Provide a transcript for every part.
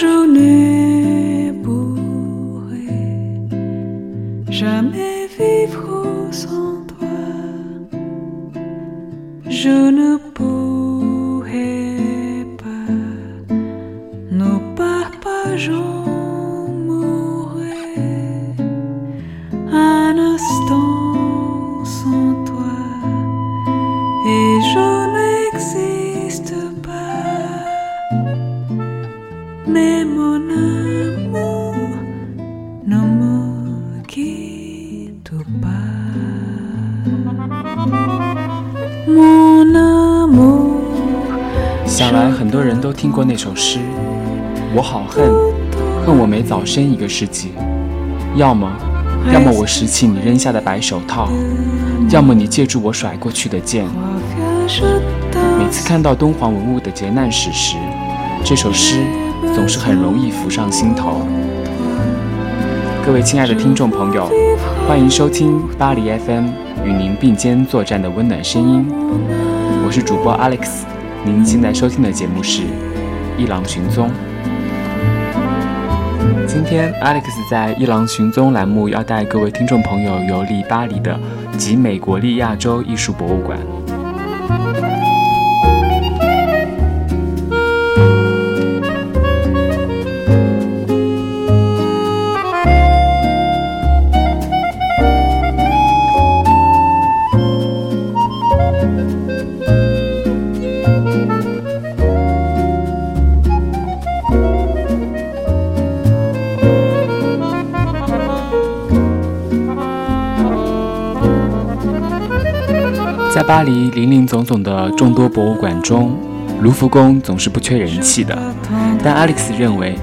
祝你早生一个世纪。要么，要么我拾起你扔下的白手套，要么你借助我甩过去的剑。每次看到敦煌文物的劫难史时，这首诗总是很容易浮上心头。各位亲爱的听众朋友，欢迎收听巴黎 FM 与您并肩作战的温暖声音，我是主播 Alex。您现在收听的节目是《一郎寻踪》。今天，Alex 在《一郎寻踪》栏目要带各位听众朋友游历巴黎的集美国立亚洲艺术博物馆。在巴黎林林总总的众多博物馆中，卢浮宫总是不缺人气的。但 Alex 认为，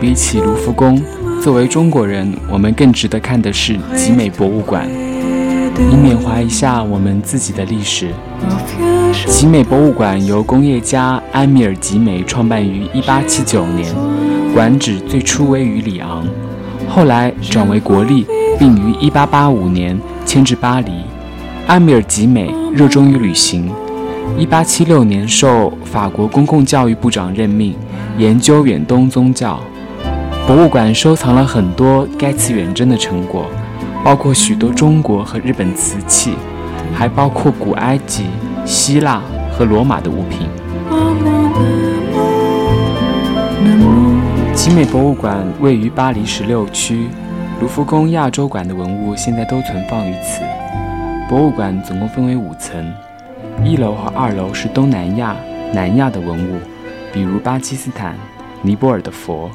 比起卢浮宫，作为中国人，我们更值得看的是集美博物馆，以缅怀一下我们自己的历史。集美博物馆由工业家埃米尔·集美创办于1879年，馆址最初位于里昂，后来转为国立，并于1885年迁至巴黎。埃米尔·吉美热衷于旅行，1876年受法国公共教育部长任命，研究远东宗教。博物馆收藏了很多该次远征的成果，包括许多中国和日本瓷器，还包括古埃及、希腊和罗马的物品。集美博物馆位于巴黎十六区，卢浮宫亚洲馆的文物现在都存放于此。博物馆总共分为五层，一楼和二楼是东南亚、南亚的文物，比如巴基斯坦、尼泊尔的佛、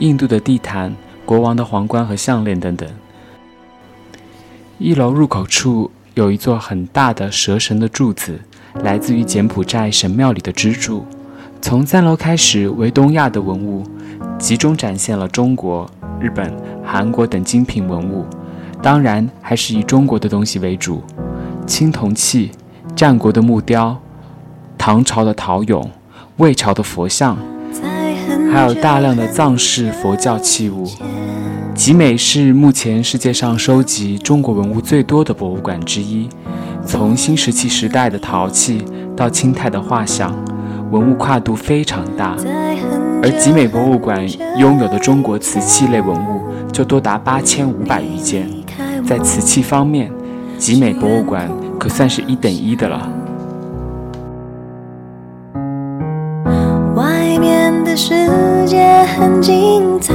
印度的地毯、国王的皇冠和项链等等。一楼入口处有一座很大的蛇神的柱子，来自于柬埔寨神庙里的支柱。从三楼开始为东亚的文物，集中展现了中国、日本、韩国等精品文物。当然，还是以中国的东西为主，青铜器、战国的木雕、唐朝的陶俑、魏朝的佛像，还有大量的藏式佛教器物。集美是目前世界上收集中国文物最多的博物馆之一，从新石器时代的陶器到清代的画像，文物跨度非常大。而集美博物馆拥有的中国瓷器类文物就多达八千五百余件。在瓷器方面，集美博物馆可算是一等一的了。外面的世界很精彩，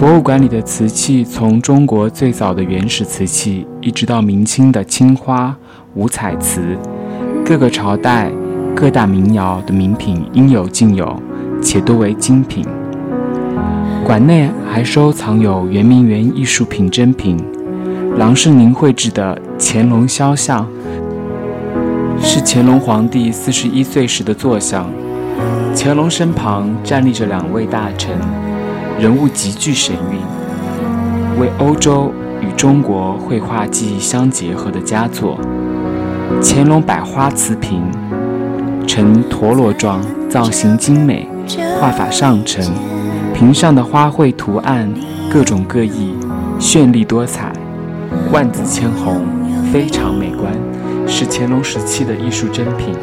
博物馆里的瓷器，从中国最早的原始瓷器，一直到明清的青花、五彩瓷，各个朝代、各大民窑的名品应有尽有，且多为精品。馆内还收藏有圆明园艺术品珍品，郎世宁绘制的乾隆肖像，是乾隆皇帝四十一岁时的坐像，乾隆身旁站立着两位大臣。人物极具神韵，为欧洲与中国绘画技艺相结合的佳作。乾隆百花瓷瓶，呈陀螺状，造型精美，画法上乘。瓶上的花卉图案。各种各异，绚丽多彩，万紫千红，非常美观，是乾隆时期的艺术珍品。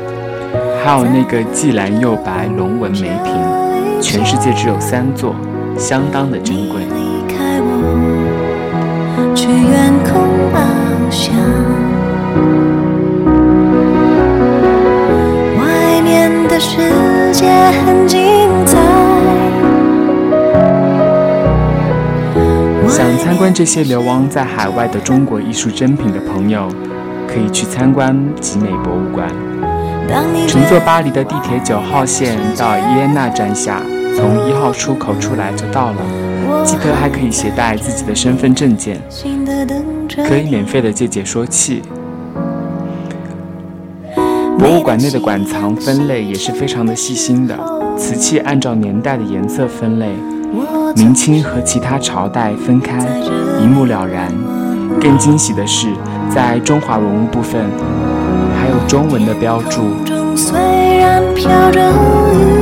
还有那个既蓝又白龙纹梅瓶，全世界只有三座。相当的珍贵。想参观这些流亡在海外的中国艺术珍品的朋友，可以去参观集美博物馆。乘坐巴黎的地铁九号线到伊耶纳站下。从一号出口出来就到了，记得还可以携带自己的身份证件，可以免费的借解说器。博物馆内的馆藏分类也是非常的细心的，瓷器按照年代的颜色分类，明清和其他朝代分开，一目了然。更惊喜的是，在中华文物部分还有中文的标注。我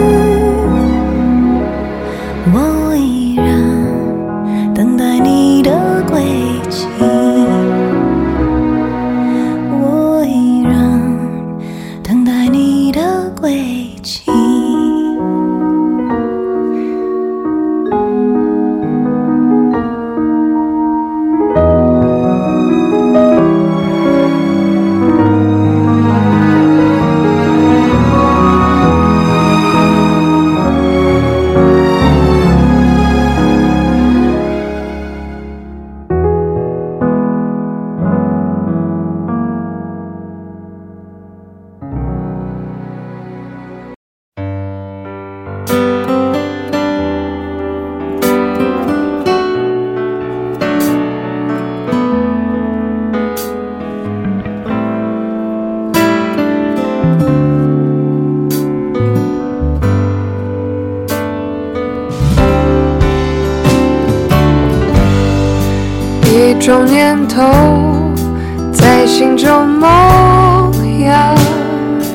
种念头在心中萌芽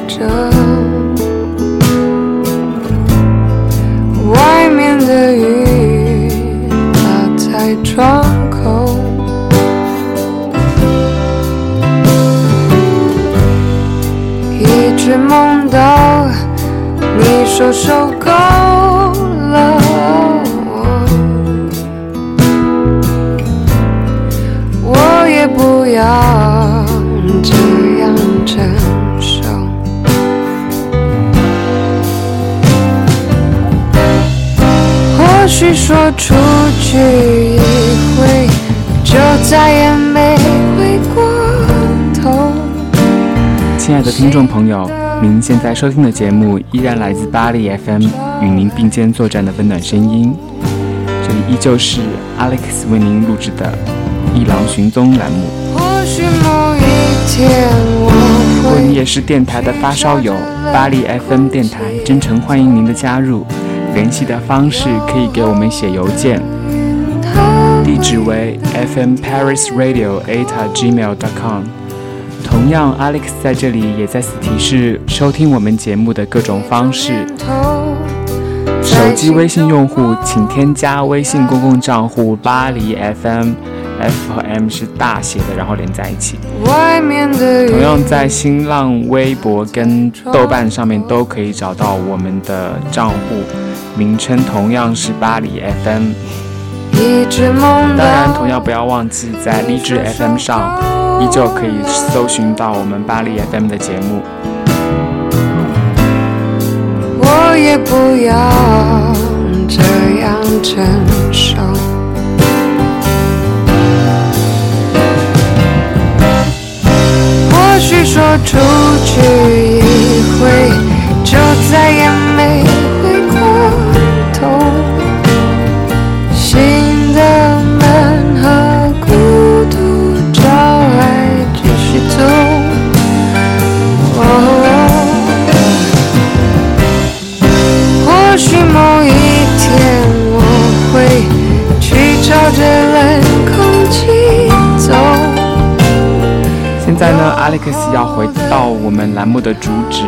着，外面的雨打在窗口，一直梦到你说受够这样承受。或许说出去一回，就再也没回过头。亲爱的听众朋友，您现在收听的节目依然来自巴黎 FM，与您并肩作战的温暖声音。这里依旧是 Alex 为您录制的。一郎寻踪栏目。如果你也是电台的发烧友，巴黎 FM 电台真诚欢迎您的加入。联系的方式可以给我们写邮件，地址为 FM Paris Radio at gmail dot com。同样，Alex 在这里也再次提示收听我们节目的各种方式。手机微信用户请添加微信公共账户巴黎 FM” FM，F 和 M 是大写的，然后连在一起。外面的同样在新浪微博跟豆瓣上面都可以找到我们的账户，名称同样是巴黎 FM。一直梦当然，同样不要忘记在荔枝 FM 上，依旧可以搜寻到我们巴黎 FM 的节目。我也不要这样承受。说出去一回，就再也没回过头。新的门和孤独找来继续走。或许某一天我会去找着冷，Alex 要回到我们栏目的主旨，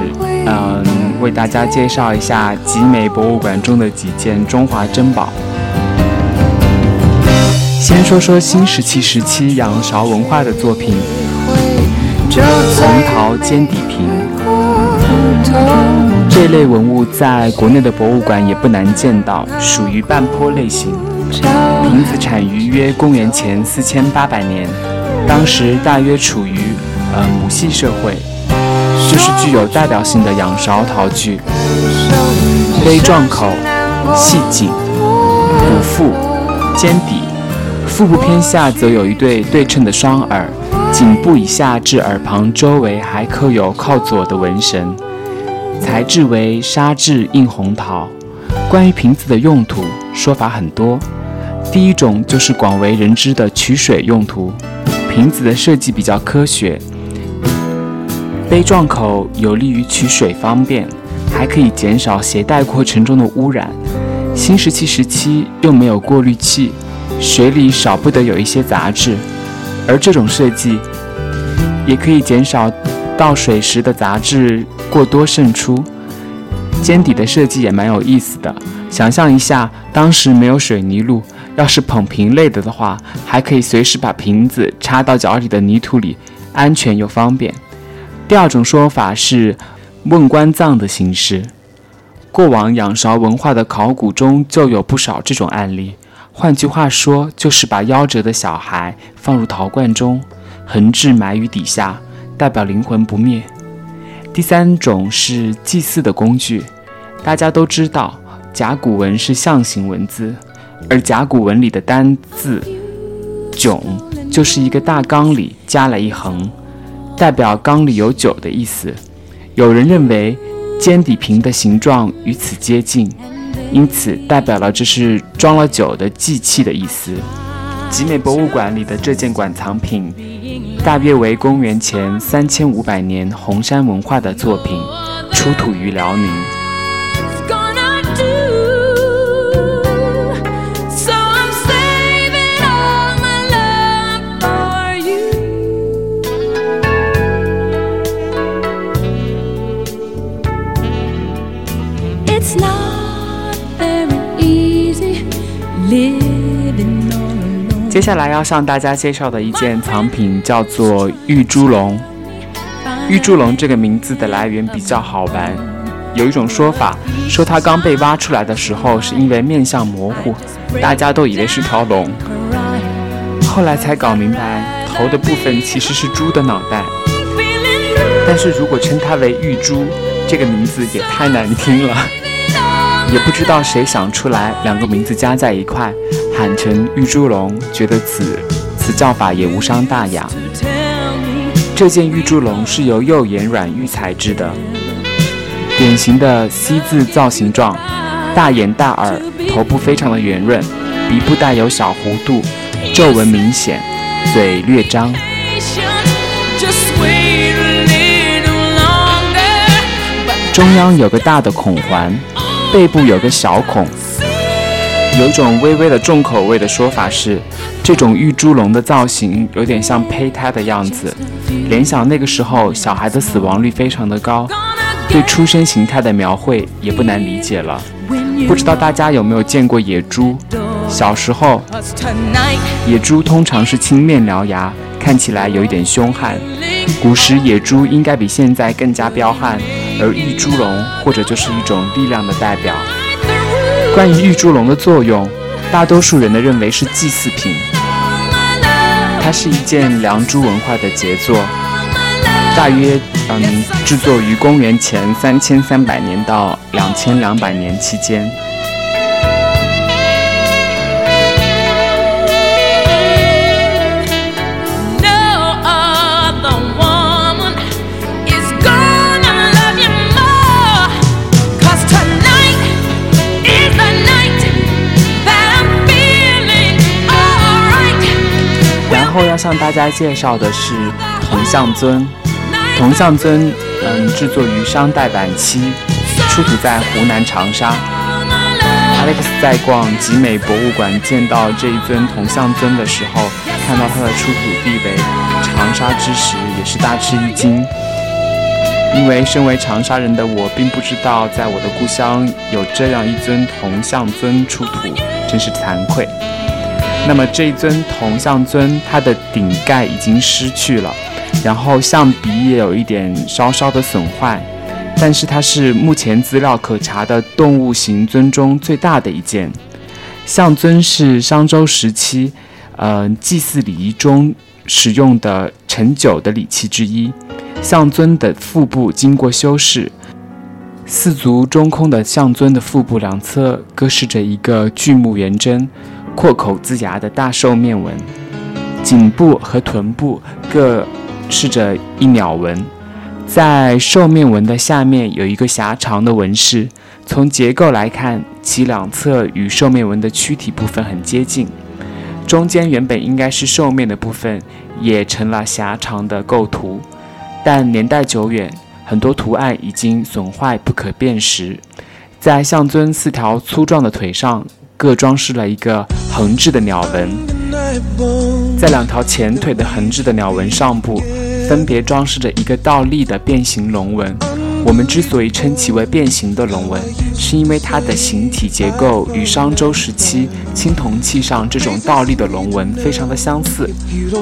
嗯，为大家介绍一下集美博物馆中的几件中华珍宝。先说说新石器时期仰韶文化的作品就红在陶尖底瓶。这类文物在国内的博物馆也不难见到，属于半坡类型。瓶子产于约公元前四千八百年，当时大约处于呃母系社会，这是具有代表性的仰韶陶具，杯状口、细颈、补腹、尖底，腹部偏下则有一对对称的双耳，颈部以下至耳旁周围还刻有靠左的纹神。材质为砂质硬红陶。关于瓶子的用途，说法很多。第一种就是广为人知的取水用途，瓶子的设计比较科学，杯状口有利于取水方便，还可以减少携带过程中的污染。新石器时期又没有过滤器，水里少不得有一些杂质，而这种设计也可以减少倒水时的杂质过多渗出。尖底的设计也蛮有意思的，想象一下，当时没有水泥路，要是捧瓶累了的话，还可以随时把瓶子插到脚底的泥土里，安全又方便。第二种说法是瓮棺葬的形式，过往仰韶文化的考古中就有不少这种案例。换句话说，就是把夭折的小孩放入陶罐中，横置埋于底下，代表灵魂不灭。第三种是祭祀的工具，大家都知道甲骨文是象形文字，而甲骨文里的单字“囧”就是一个大缸里加了一横，代表缸里有酒的意思。有人认为尖底瓶的形状与此接近，因此代表了这是装了酒的祭器的意思。集美博物馆里的这件馆藏品，大约为公元前三千五百年红山文化的作品，出土于辽宁。接下来要向大家介绍的一件藏品叫做玉猪龙。玉猪龙这个名字的来源比较好玩，有一种说法说它刚被挖出来的时候是因为面相模糊，大家都以为是条龙，后来才搞明白头的部分其实是猪的脑袋。但是如果称它为玉猪，这个名字也太难听了，也不知道谁想出来两个名字加在一块，喊成玉猪龙，觉得此此叫法也无伤大雅。这件玉猪龙是由釉岩软玉材质的，典型的 C 字造型状，大眼大耳，头部非常的圆润，鼻部带有小弧度，皱纹明显，嘴略张。中央有个大的孔环，背部有个小孔。有种微微的重口味的说法是，这种玉猪龙的造型有点像胚胎的样子，联想那个时候小孩的死亡率非常的高，对出生形态的描绘也不难理解了。不知道大家有没有见过野猪？小时候，野猪通常是青面獠牙，看起来有一点凶悍。古时野猪应该比现在更加彪悍，而玉猪龙或者就是一种力量的代表。关于玉猪龙的作用，大多数人的认为是祭祀品。它是一件良渚文化的杰作，大约嗯制作于公元前三千三百年到两千两百年期间。后要向大家介绍的是铜像尊。铜像尊，嗯，制作于商代晚期，出土在湖南长沙。Alex 在逛集美博物馆见到这一尊铜像尊的时候，看到它的出土地为长沙之时，也是大吃一惊。因为身为长沙人的我，并不知道在我的故乡有这样一尊铜像尊出土，真是惭愧。那么这一尊铜像尊，它的顶盖已经失去了，然后象鼻也有一点稍稍的损坏，但是它是目前资料可查的动物形尊中最大的一件。象尊是商周时期，呃，祭祀礼仪中使用的盛酒的礼器之一。象尊的腹部经过修饰，四足中空的象尊的腹部两侧各饰着一个巨目圆针。阔口龇牙的大兽面纹，颈部和臀部各饰着一鸟纹，在兽面纹的下面有一个狭长的纹饰。从结构来看，其两侧与兽面纹的躯体部分很接近，中间原本应该是兽面的部分，也成了狭长的构图。但年代久远，很多图案已经损坏不可辨识。在象尊四条粗壮的腿上。各装饰了一个横置的鸟纹，在两条前腿的横置的鸟纹上部，分别装饰着一个倒立的变形龙纹。我们之所以称其为变形的龙纹，是因为它的形体结构与商周时期青铜器上这种倒立的龙纹非常的相似，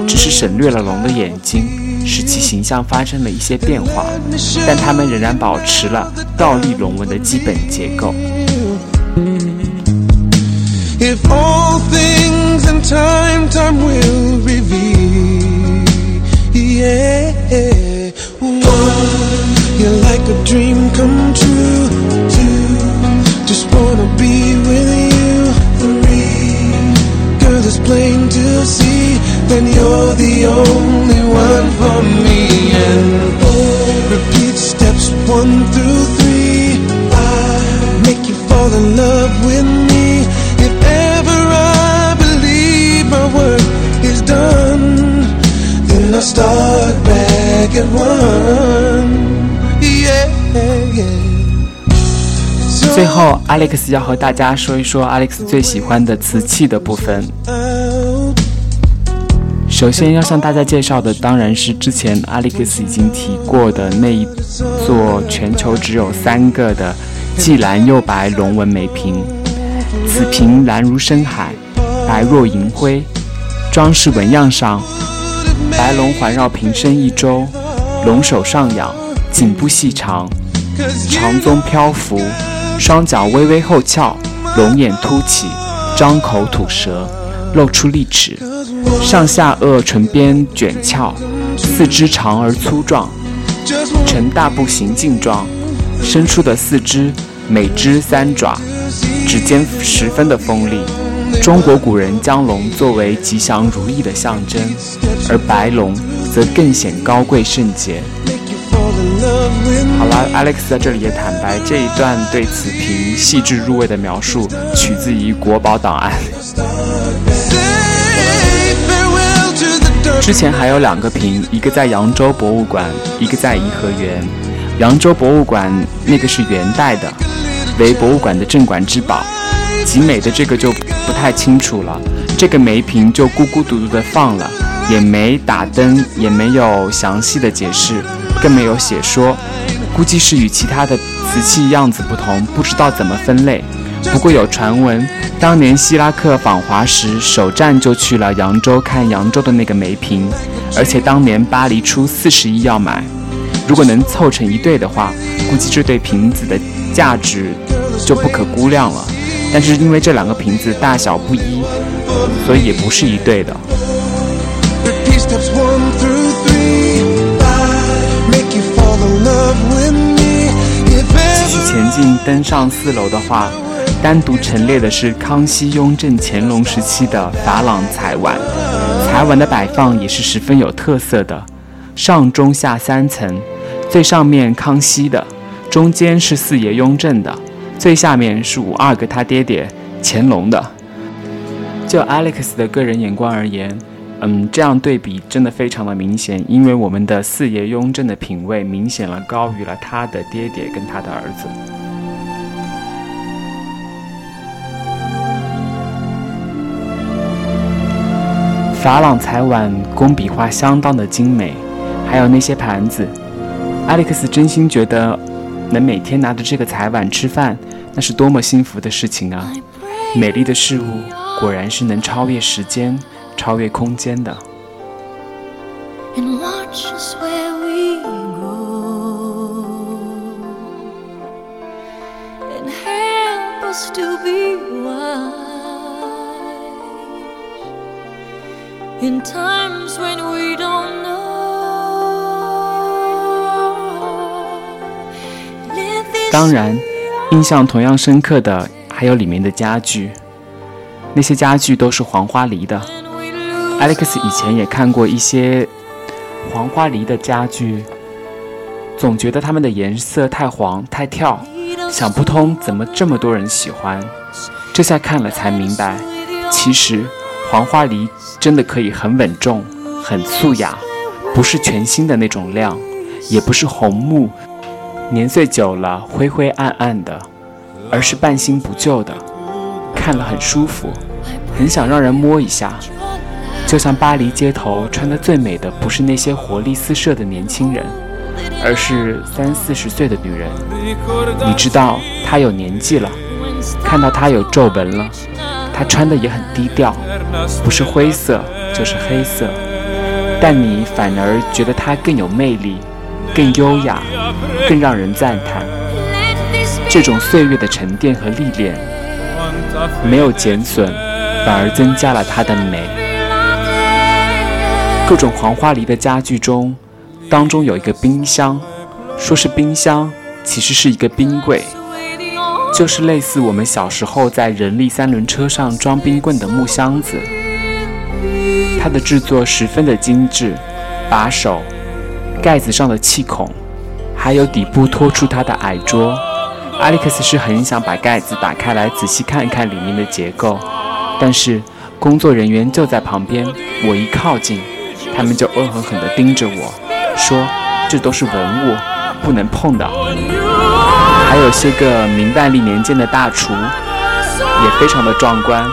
只是省略了龙的眼睛，使其形象发生了一些变化，但它们仍然保持了倒立龙纹的基本结构。If all things in time, time will reveal. Yeah, one, you're like a dream come true. Two, just wanna be with you. Three, girl, it's plain to see that you're the only 最后，Alex 要和大家说一说 Alex 最喜欢的瓷器的部分。首先要向大家介绍的，当然是之前 Alex 已经提过的那一座全球只有三个的既蓝又白龙纹美瓶。此瓶蓝如深海，白若银辉，装饰纹样上。白龙环绕瓶身一周，龙首上仰，颈部细长，长鬃漂浮，双脚微微后翘，龙眼凸起，张口吐舌，露出利齿，上下颚唇边卷翘，四肢长而粗壮，呈大步行进状，伸出的四肢每只三爪，指尖十分的锋利。中国古人将龙作为吉祥如意的象征，而白龙则更显高贵圣洁。好了，Alex 在这里也坦白，这一段对此瓶细致入微的描述取自于国宝档案。之前还有两个瓶，一个在扬州博物馆，一个在颐和园。扬州博物馆那个是元代的，为博物馆的镇馆之宝。集美的这个就不太清楚了，这个梅瓶就孤孤独独的放了，也没打灯，也没有详细的解释，更没有写说，估计是与其他的瓷器样子不同，不知道怎么分类。不过有传闻，当年希拉克访华时，首站就去了扬州看扬州的那个梅瓶，而且当年巴黎出四十亿要买，如果能凑成一对的话，估计这对瓶子的价值就不可估量了。但是因为这两个瓶子大小不一，所以也不是一对的。Repeat steps one through three. I make you fall in love with me. If 继续 ever 前进，登上四楼的话，单独陈列的是康熙、雍正、乾隆时期的珐琅彩碗。彩碗的摆放也是十分有特色的，上中下三层，最上面康熙的，中间是四爷雍正的，最下面是五阿哥他爹爹乾隆的。就 Alex 的个人眼光而言，嗯，这样对比真的非常的明显，因为我们的四爷雍正的品味明显了高于了他的爹爹跟他的儿子。珐琅彩碗工笔画相当的精美，还有那些盘子，Alex 真心觉得能每天拿着这个彩碗吃饭，那是多么幸福的事情啊！美丽的事物果然是能超越时间、超越空间的。当然，印象同样深刻的还有里面的家具，那些家具都是黄花梨的。Alex 以前也看过一些黄花梨的家具，总觉得它们的颜色太黄太跳，想不通怎么这么多人喜欢。这下看了才明白，其实黄花梨真的可以很稳重、很素雅，不是全新的那种亮，也不是红木，年岁久了灰灰暗暗的，而是半新不旧的，看了很舒服，很想让人摸一下。就像巴黎街头穿得最美的，不是那些活力四射的年轻人，而是三四十岁的女人。你知道她有年纪了，看到她有皱纹了，她穿的也很低调，不是灰色就是黑色，但你反而觉得她更有魅力，更优雅，更让人赞叹。这种岁月的沉淀和历练，没有减损，反而增加了她的美。各种黄花梨的家具中，当中有一个冰箱，说是冰箱，其实是一个冰柜，就是类似我们小时候在人力三轮车上装冰棍的木箱子。它的制作十分的精致，把手、盖子上的气孔，还有底部托出它的矮桌。Alex 是很想把盖子打开来仔细看一看里面的结构，但是工作人员就在旁边，我一靠近，他们就恶狠狠地盯着我，说这都是文物，不能碰的。还有些个明万历年间的大厨，也非常的壮观。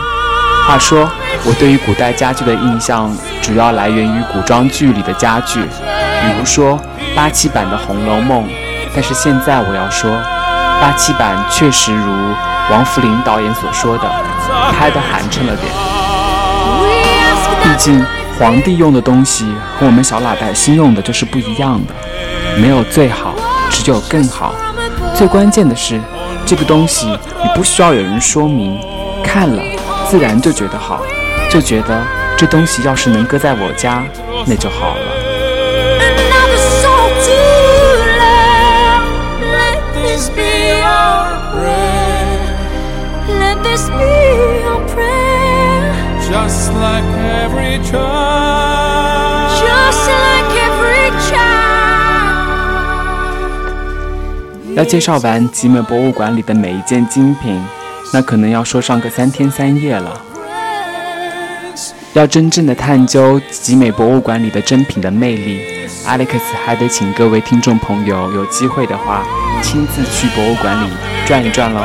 话说，我对于古代家具的印象主要来源于古装剧里的家具，比如说八七版的《红楼梦》，但是现在我要说，八七版确实如王福林导演所说的，拍的寒碜了点。毕竟皇帝用的东西和我们小老百姓用的就是不一样的，没有最好，只有更好。最关键的是，这个东西你不需要有人说明，看了自然就觉得好，就觉得这东西要是能搁在我家，那就好了。another soul to love. Let this be our prayer. Let this be our prayer. Just like every child. 要介绍完集美博物馆里的每一件精品，那可能要说上个三天三夜了。要真正的探究集美博物馆里的珍品的魅力，Alex 还得请各位听众朋友有机会的话，亲自去博物馆里转一转喽。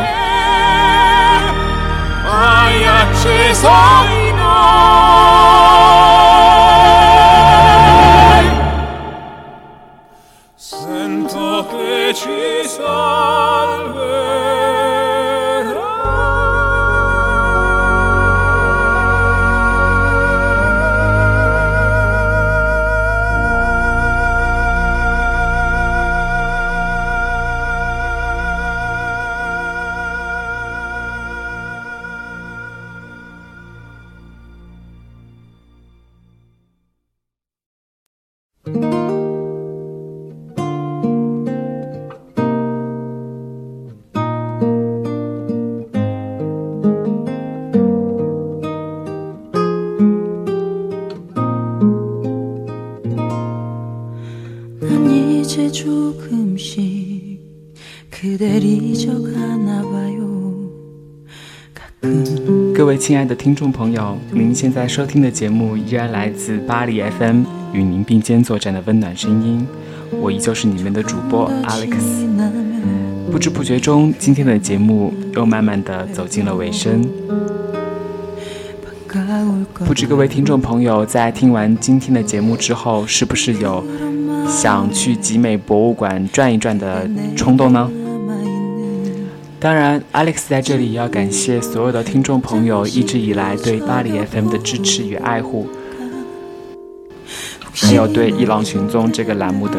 조금씩 그댈 잊어가나 봐요 가끔 各位亲爱的听众朋友，您现在收听的节目依然来自巴黎 FM，与您并肩作战的温暖声音，我依旧是你们的主播 Alex。 지나면 不知不觉中，今天的节目又慢慢的走进了尾声。 반가울 거 不知各位听众朋友在听完今天的节目之后，是不是有 想去集美博物馆转一转的冲动呢？当然，Alex 在这里要感谢所有的听众朋友一直以来对巴黎 FM 的支持与爱护。还有对伊朗寻踪这个栏目的。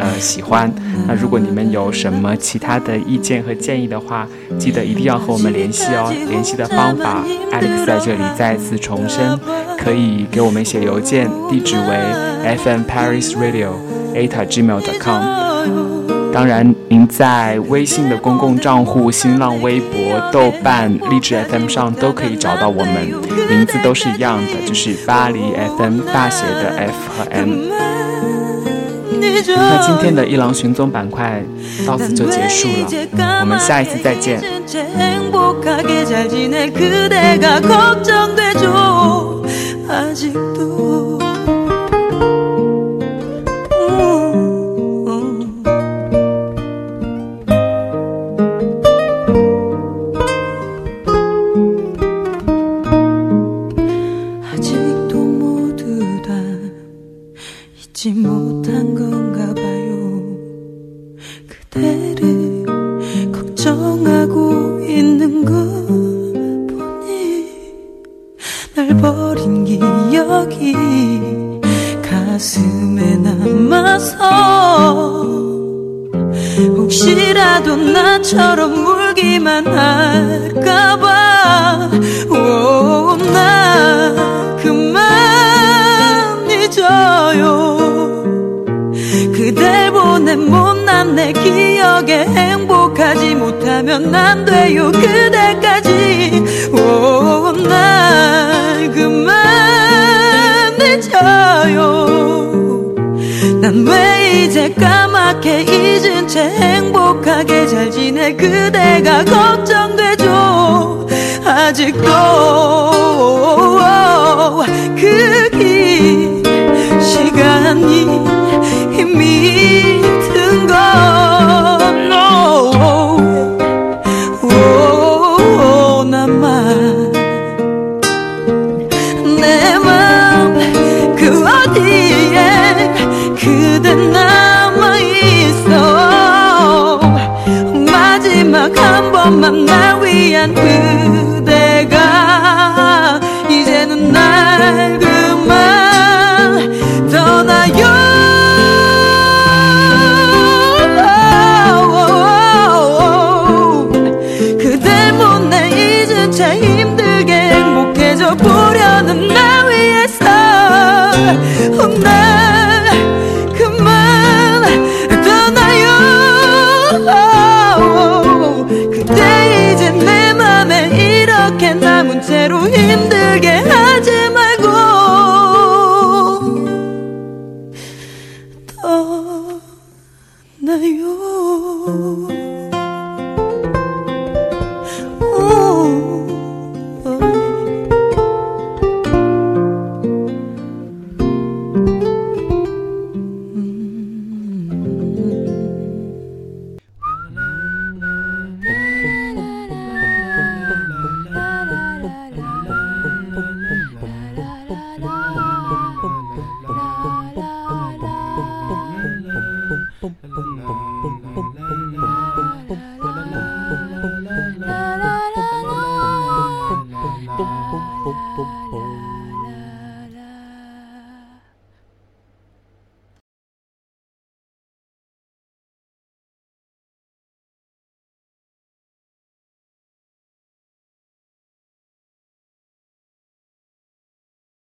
呃喜欢。那如果你们有什么其他的意见和建议的话，记得一定要和我们联系哦。联系的方法，Alex 在这里再次重申，可以给我们写邮件，地址为 fm paris radio at gmail.com。当然，您在微信的公共账户、新浪微博、豆瓣、荔枝 FM 上都可以找到我们，名字都是一样的，就是巴黎 FM 大写的 F 和 M。那今天的一郎寻踪板块到此就结束了，我们下一次再见。